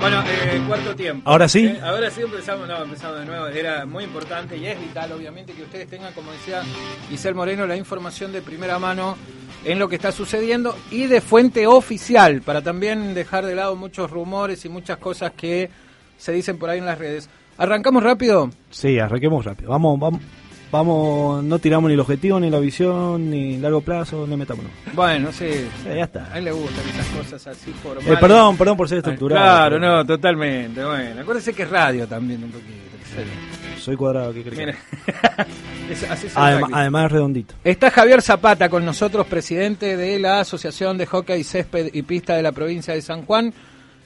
Bueno, eh, cuarto tiempo. ¿Ahora sí? Eh, ahora sí empezamos, no, empezamos de nuevo. Era muy importante y es vital, obviamente, que ustedes tengan, como decía Isel Moreno, la información de primera mano en lo que está sucediendo y de fuente oficial, para también dejar de lado muchos rumores y muchas cosas que se dicen por ahí en las redes. ¿Arrancamos rápido? Sí, arranquemos rápido. Vamos, vamos, vamos, no tiramos ni el objetivo, ni la visión, ni largo plazo, no metámonos. Bueno, sí. ya está. A él le gustan esas cosas así formales. Eh, perdón, perdón por ser estructurado. Claro, no, totalmente. Bueno, acuérdese que es radio también un poquito. Soy cuadrado, ¿qué crees? Mira. Es- así rugby. además es redondito. Está Javier Zapata con nosotros, presidente de la Asociación de Hockey, Césped y Pista de la provincia de San Juan.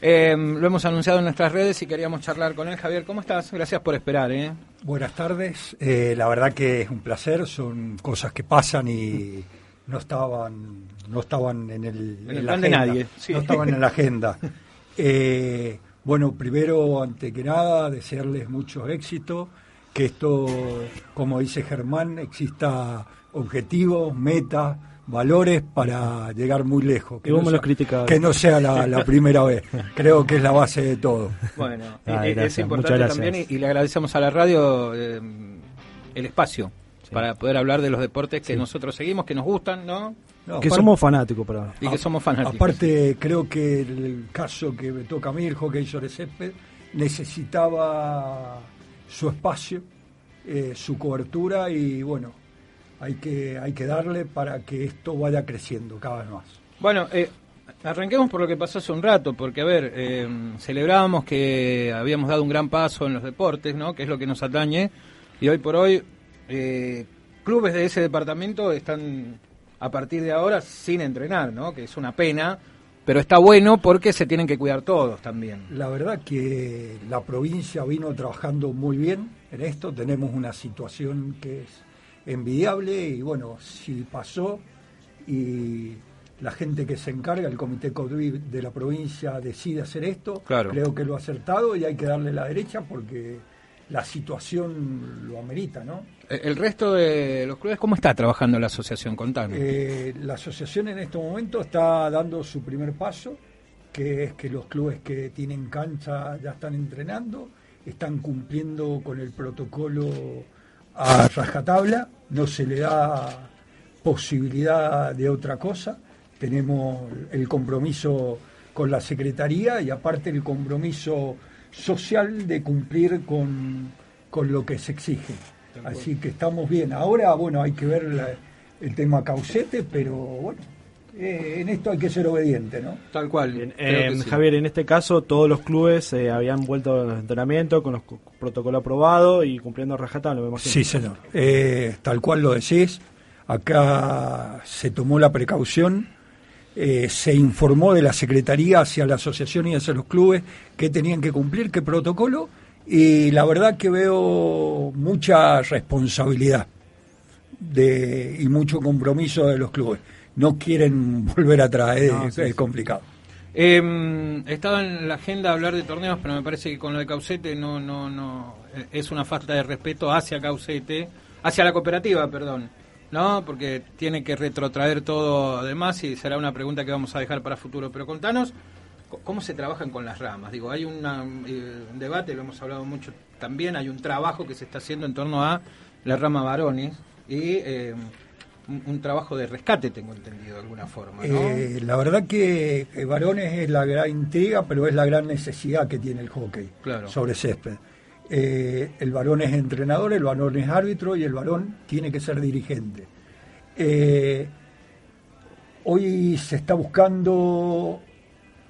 Eh, lo hemos anunciado en nuestras redes y queríamos charlar con él. Javier, ¿cómo estás? Gracias por esperar. ¿eh? Buenas tardes. Eh, la verdad que es un placer. Son cosas que pasan y no estaban, no estaban en el, En el la plan de agenda. nadie, sí. No estaban en la agenda. Eh, bueno, primero, ante que nada, desearles mucho éxito. Que esto, como dice Germán, exista objetivos, metas, valores para llegar muy lejos. Y vos no los sea-. Que no sea la, la primera vez. Creo que es la base de todo. Bueno, Ah, eh, gracias, es importante muchas gracias. también y, y le agradecemos a la radio eh, el espacio para poder hablar de los deportes que nosotros seguimos, que nos gustan, ¿no? No, que aparte- somos fanáticos, para Y que somos fanáticos. Aparte, creo que el caso que me toca a mí, el hockey sobre césped, necesitaba su espacio, eh, su cobertura y bueno, hay que, hay que darle para que esto vaya creciendo cada vez más. Bueno, eh, arranquemos por lo que pasó hace un rato, porque, a ver, eh, celebrábamos que habíamos dado un gran paso en los deportes, ¿no? Que es lo que nos atañe, y hoy por hoy eh, clubes de ese departamento están a partir de ahora sin entrenar, ¿no? Que es una pena, pero está bueno porque se tienen que cuidar todos también. La verdad que la provincia vino trabajando muy bien en esto, tenemos una situación que es envidiable y bueno, si pasó y la gente que se encarga, el comité COVID de la provincia decide hacer esto, Claro. creo que lo ha acertado y hay que darle la derecha porque la situación lo amerita, ¿no? Eh, El resto de los clubes, ¿cómo está trabajando la asociación? Contanos. Eh, la asociación en este momento está dando su primer paso, que es que los clubes que tienen cancha ya están entrenando, están cumpliendo con el protocolo a rajatabla, no se le da posibilidad de otra cosa. Tenemos el compromiso con la Secretaría y aparte el compromiso social de cumplir con, con lo que se exige. Así que estamos bien. Ahora, bueno, hay que ver la- el tema caucete, pero bueno, eh, en esto hay que ser obediente, ¿no? Tal cual. Bien, eh, sí. Javier, en este caso todos los clubes eh, habían vuelto a los entrenamientos con los cu- protocolo aprobado y cumpliendo rajatabla, me imagino. Sí, señor. Eh, tal cual lo decís. Acá se tomó la precaución, eh, se informó de la Secretaría hacia la asociación y hacia los clubes que tenían que cumplir, qué protocolo, y la verdad que veo mucha responsabilidad de, y mucho compromiso de los clubes. No quieren volver atrás, es, No, sí, es sí. complicado. Eh, estaba en la agenda hablar de torneos, pero me parece que con lo de Caucete no, no, no eh, es una falta de respeto hacia Caucete, hacia la cooperativa, perdón, ¿no? Porque tiene que retrotraer todo además y será una pregunta que vamos a dejar para futuro. Pero contanos co- cómo se trabajan con las ramas. Digo, hay una, eh, un debate, lo hemos hablado mucho también, hay un trabajo que se está haciendo en torno a la rama varones y eh, un, un trabajo de rescate, tengo entendido de alguna forma, ¿no? Eh, la verdad que eh, varones es la gran intriga, pero es la gran necesidad que tiene el hockey Claro. sobre césped. Eh, el varón es entrenador, el varón es árbitro y el varón tiene que ser dirigente. Eh, hoy se está buscando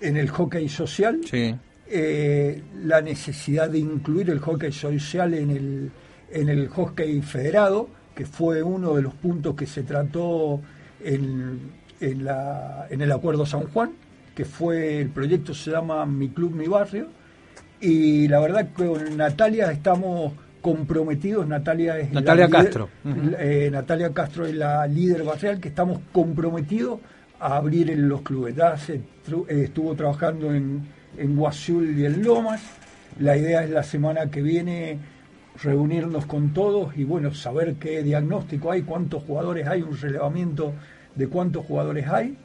en el hockey social Sí. eh, la necesidad de incluir el hockey social en el, en el hockey federado, que fue uno de los puntos que se trató en, en, la, en el Acuerdo San Juan, que fue el proyecto se llama Mi Club, Mi Barrio, y la verdad con Natalia estamos comprometidos, Natalia es la Natalia líder- Castro. Eh, Natalia Castro es la líder barrial, que estamos comprometidos a abrir en los clubes. Ya se tru- eh, estuvo trabajando en, en Guazul y en Lomas. La idea es la semana que viene reunirnos con todos y bueno, saber qué diagnóstico hay, cuántos jugadores hay, un relevamiento de cuántos jugadores hay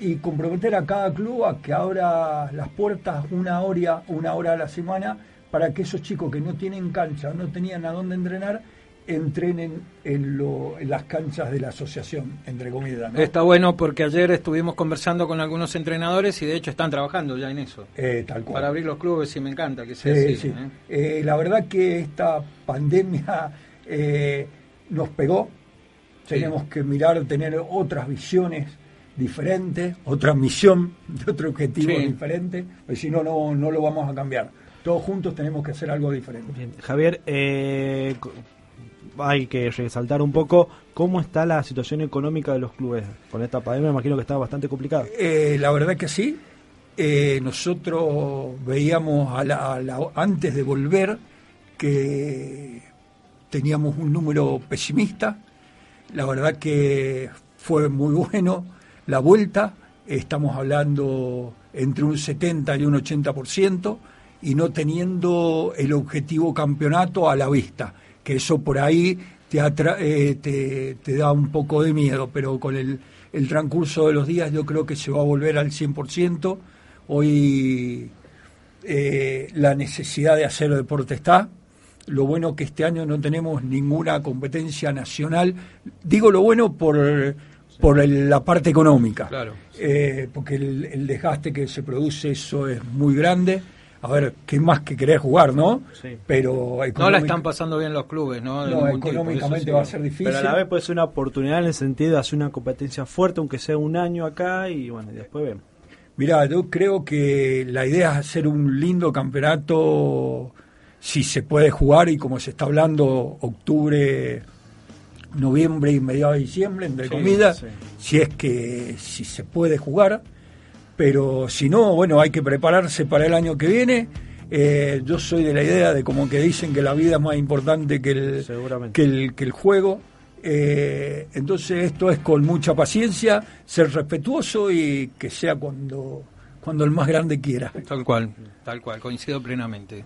y comprometer a cada club a que abra las puertas una hora, una hora a la semana para que esos chicos que no tienen cancha, no tenían a dónde entrenar, entrenen en, lo, en las canchas de la asociación, entre comillas. Está bueno porque ayer estuvimos conversando con algunos entrenadores y de hecho están trabajando ya en eso. Eh, tal cual. Para abrir los clubes y me encanta que sea así. Sí. ¿eh? Eh, la verdad que esta pandemia nos pegó. Tenemos que mirar, tener otras visiones diferentes, otra misión, de otro objetivo diferente, porque si no, no, no lo vamos a cambiar. Todos juntos tenemos que hacer algo diferente. Javier, eh, hay que resaltar un poco cómo está la situación económica de los clubes. Con esta pandemia me imagino que está bastante complicado. Eh, la verdad que sí. Eh, nosotros veíamos a antes de volver que teníamos un número pesimista. La verdad que fue muy bueno la vuelta. Estamos hablando entre un 70 y un 80% y no teniendo el objetivo campeonato a la vista que eso por ahí te, eh, te, da un poco de miedo, pero con el, transcurso de los días yo creo que se va a volver al 100%. Hoy eh, la necesidad de hacer deporte está. Lo bueno que este año no tenemos ninguna competencia nacional. Digo lo bueno por, por la parte económica, claro. Eh, porque el, el desgaste que se produce eso es muy grande a ver, ¿qué más que querés jugar, no? Sí. Pero No la están pasando bien los clubes, ¿no? no, económicamente va a ser difícil. Pero a la vez puede ser una oportunidad en el sentido de hacer una competencia fuerte, aunque sea un año acá, y bueno, después vemos. Mirá, yo creo que la idea es hacer un lindo campeonato, si se puede jugar, y como se está hablando, octubre, noviembre y mediados de diciembre, entre comillas, si es que si se puede jugar pero si no, bueno, hay que prepararse para el año que viene. Eh, yo soy de la idea de como que dicen que la vida es más importante que el, que el, que el juego. Eh, entonces esto es con mucha paciencia, ser respetuoso y que sea cuando, cuando el más grande quiera. Tal cual, tal cual, coincido plenamente.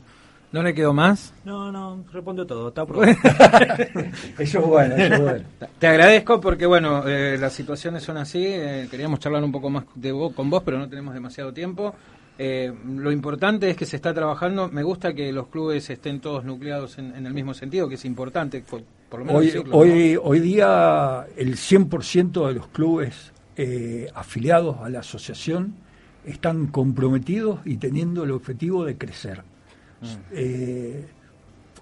¿No le quedó más? No, no, responde todo, está eso es bueno, eso es bueno. Te agradezco porque, bueno, eh, las situaciones son así. Eh, queríamos charlar un poco más de vos, con vos, pero no tenemos demasiado tiempo. Eh, lo importante es que se está trabajando. Me gusta que los clubes estén todos nucleados en, el mismo sentido, que es importante, por, lo menos hoy, hoy, hoy día el 100% de los clubes afiliados a la asociación están comprometidos y teniendo el objetivo de crecer. Eh,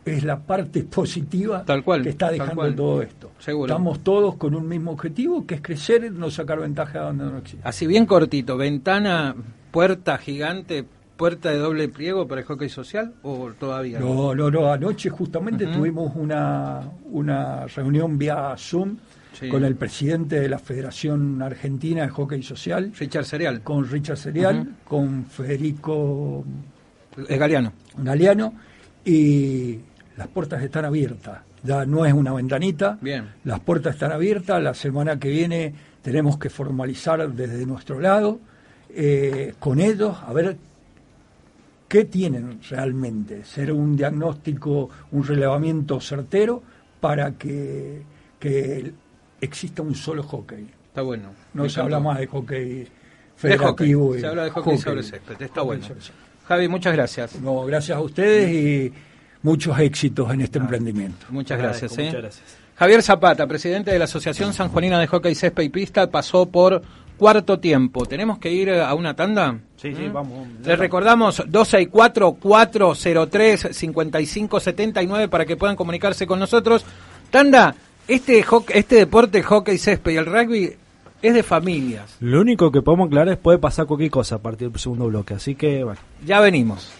es la parte positiva que está dejando todo esto. Estamos todos con un mismo objetivo, que es crecer, no sacar ventaja donde no existe. Así bien cortito, ventana, puerta gigante, puerta de doble pliego para el hockey social o todavía no? No, no, anoche justamente tuvimos una, una reunión vía Zoom con el presidente de la Federación Argentina de Hockey Social. Richard Serial. Con Richard Serial, con Federico es Galeano. Galeano, y las puertas están abiertas. Ya no es una ventanita. Bien. Las puertas están abiertas. La semana que viene tenemos que formalizar desde nuestro lado eh, con ellos a ver qué tienen realmente. Ser un diagnóstico, un relevamiento certero para que, exista un solo hockey. Está bueno. No se habla más de hockey federativo. Se habla de hockey, sobre césped. Está bueno. Javi, muchas gracias. No, gracias a ustedes y muchos éxitos en este ah, emprendimiento. Muchas gracias, ¿eh? muchas gracias. Javier Zapata, presidente de la Asociación San Juanina de Hockey Césped y Pista, pasó por cuarto tiempo. ¿Tenemos que ir a una tanda? Sí, sí, ¿Mm? vamos. Les recordamos 264-403-5579 para que puedan comunicarse con nosotros. Tanda, este, este deporte, hockey césped y el rugby, es de familias. Lo único que podemos aclarar es puede pasar cualquier cosa a partir del segundo bloque, así que bueno. Ya venimos.